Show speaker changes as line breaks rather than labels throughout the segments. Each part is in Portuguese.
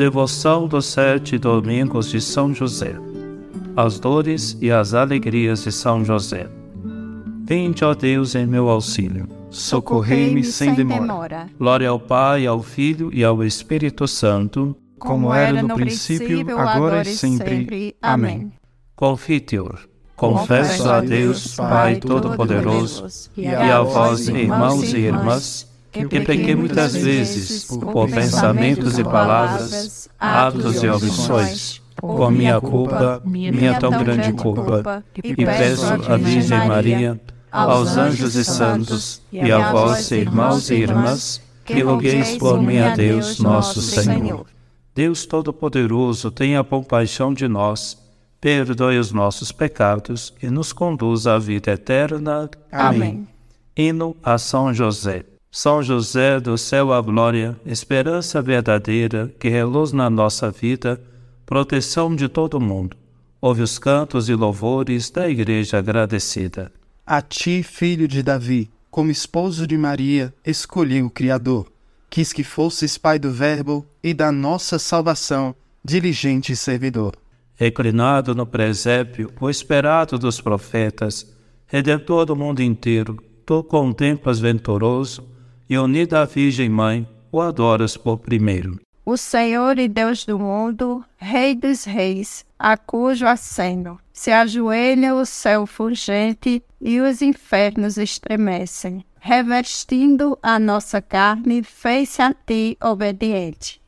Devoção dos sete domingos de São José. As dores e as alegrias de São José. Vinde, ó Deus, em meu auxílio. Socorrei-me sem demora. Glória ao Pai, ao Filho e ao Espírito Santo,
como era no princípio, agora e sempre. Amém.
Confiteor. Confesso a Deus, Pai Todo-Poderoso, e a vós, irmãos e irmãs, que pequei muitas vezes por pensamentos e palavras, atos e omissões, por minha culpa, minha tão grande culpa, e peço à Virgem Maria, aos anjos e santos, e a vós, irmãos e irmãs, que rogueis por mim a Deus, nosso Senhor. Deus Todo-Poderoso, tenha compaixão de nós, perdoe os nossos pecados e nos conduza à vida eterna. Amém. Hino a São José. São José do céu à glória, esperança verdadeira que reluz na nossa vida, proteção de todo mundo. Ouve os cantos e louvores da Igreja agradecida.
A ti, filho de Davi, como esposo de Maria, escolhi o Criador. Quis que fosses pai do Verbo e da nossa salvação, diligente servidor.
Reclinado no presépio, o esperado dos profetas, redentor do mundo inteiro, tu contemplas venturoso e unida à Virgem Mãe, o adoras por primeiro.
O Senhor e Deus do mundo, Rei dos reis, a cujo aceno se ajoelha o céu fulgente e os infernos estremecem. Revestindo a nossa carne, fez-se a ti obediente.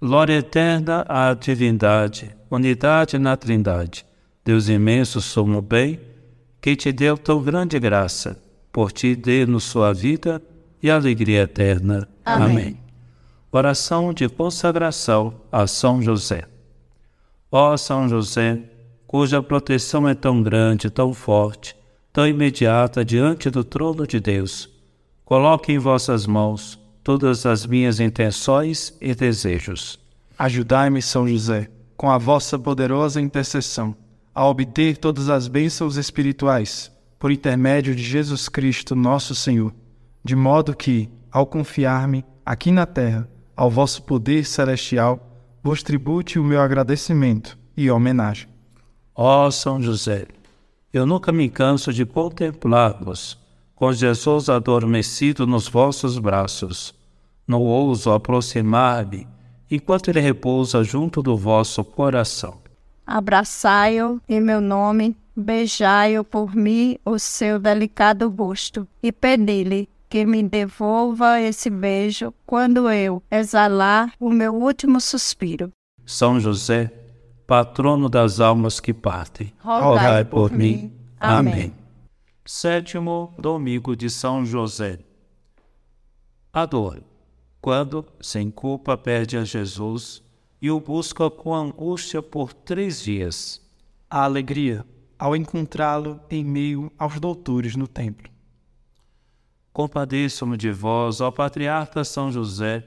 Glória eterna à divindade, unidade na trindade, Deus imenso, sumo bem, que te deu tão grande graça, por ti dê-nos sua vida e alegria eterna. Amém. Amém. Oração de consagração a São José. Ó São José, cuja proteção é tão grande, tão forte, tão imediata diante do trono de Deus, coloque em vossas mãos todas as minhas intenções e desejos.
Ajudai-me, São José, com a vossa poderosa intercessão, a obter todas as bênçãos espirituais, por intermédio de Jesus Cristo, nosso Senhor de modo que, ao confiar-me aqui na terra ao vosso poder celestial, vos tribute o meu agradecimento e homenagem.
Ó São José, eu nunca me canso de contemplar-vos, com Jesus adormecido nos vossos braços. Não ouso aproximar-me enquanto ele repousa junto do vosso coração.
Abraçai-o em meu nome, beijai-o por mim o seu delicado rosto e pedi-lhe que me devolva esse beijo quando eu exalar o meu último suspiro.
São José, patrono das almas que partem, rogai por, por mim. Amém. Amém. Sétimo domingo de São José. A dor, quando, sem culpa, perde a Jesus e o busca com angústia por três dias.
A alegria, ao encontrá-lo em meio aos doutores no templo.
Compadeço-me de vós, ó patriarca São José,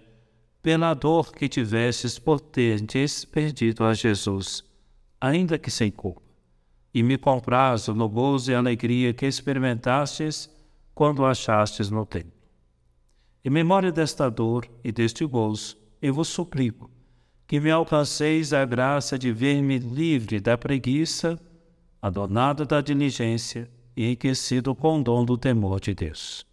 pela dor que tivestes por terdes perdido a Jesus, ainda que sem culpa, e me comprazo no gozo e alegria que experimentastes quando achastes no templo. Em memória desta dor e deste gozo, eu vos suplico que me alcanceis a graça de ver-me livre da preguiça, adornado da diligência e enriquecido com o dom do temor de Deus.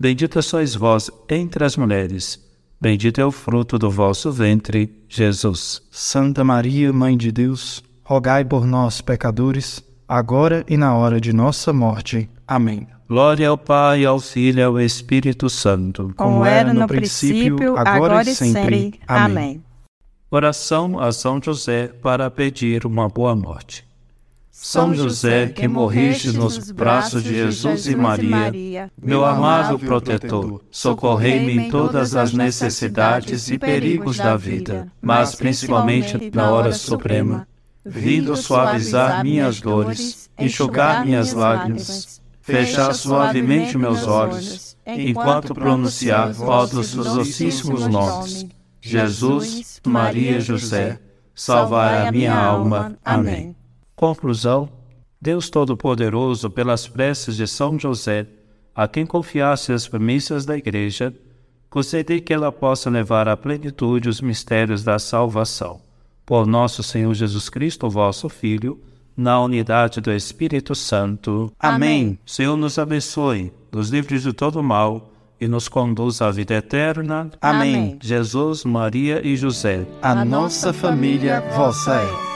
Bendita sois vós entre as mulheres, bendito é o fruto do vosso ventre, Jesus.
Santa Maria, Mãe de Deus, rogai por nós, pecadores, agora e na hora de nossa morte. Amém.
Glória ao Pai, ao Filho e ao Espírito Santo,
como era no princípio, agora e sempre. Amém.
Oração a São José para pedir uma boa morte. São José, que morriste nos braços de Jesus e Maria, meu amado protetor, socorrei-me em todas as necessidades e perigos da vida, mas principalmente na hora suprema. Vindo suavizar minhas dores, enxugar minhas lágrimas, fechar suavemente meus olhos, enquanto pronunciar todos os docíssimos nomes. Jesus, Maria e José, salvar a minha alma. Amém. Conclusão: Deus Todo-Poderoso, pelas preces de São José, a quem confiasse as premissas da Igreja, concedei que ela possa levar à plenitude os mistérios da salvação. Por nosso Senhor Jesus Cristo, vosso Filho, na unidade do Espírito Santo. Amém. Senhor nos abençoe, nos livre de todo mal e nos conduz à vida eterna.
Amém.
Jesus, Maria e José.
A nossa família vossa é.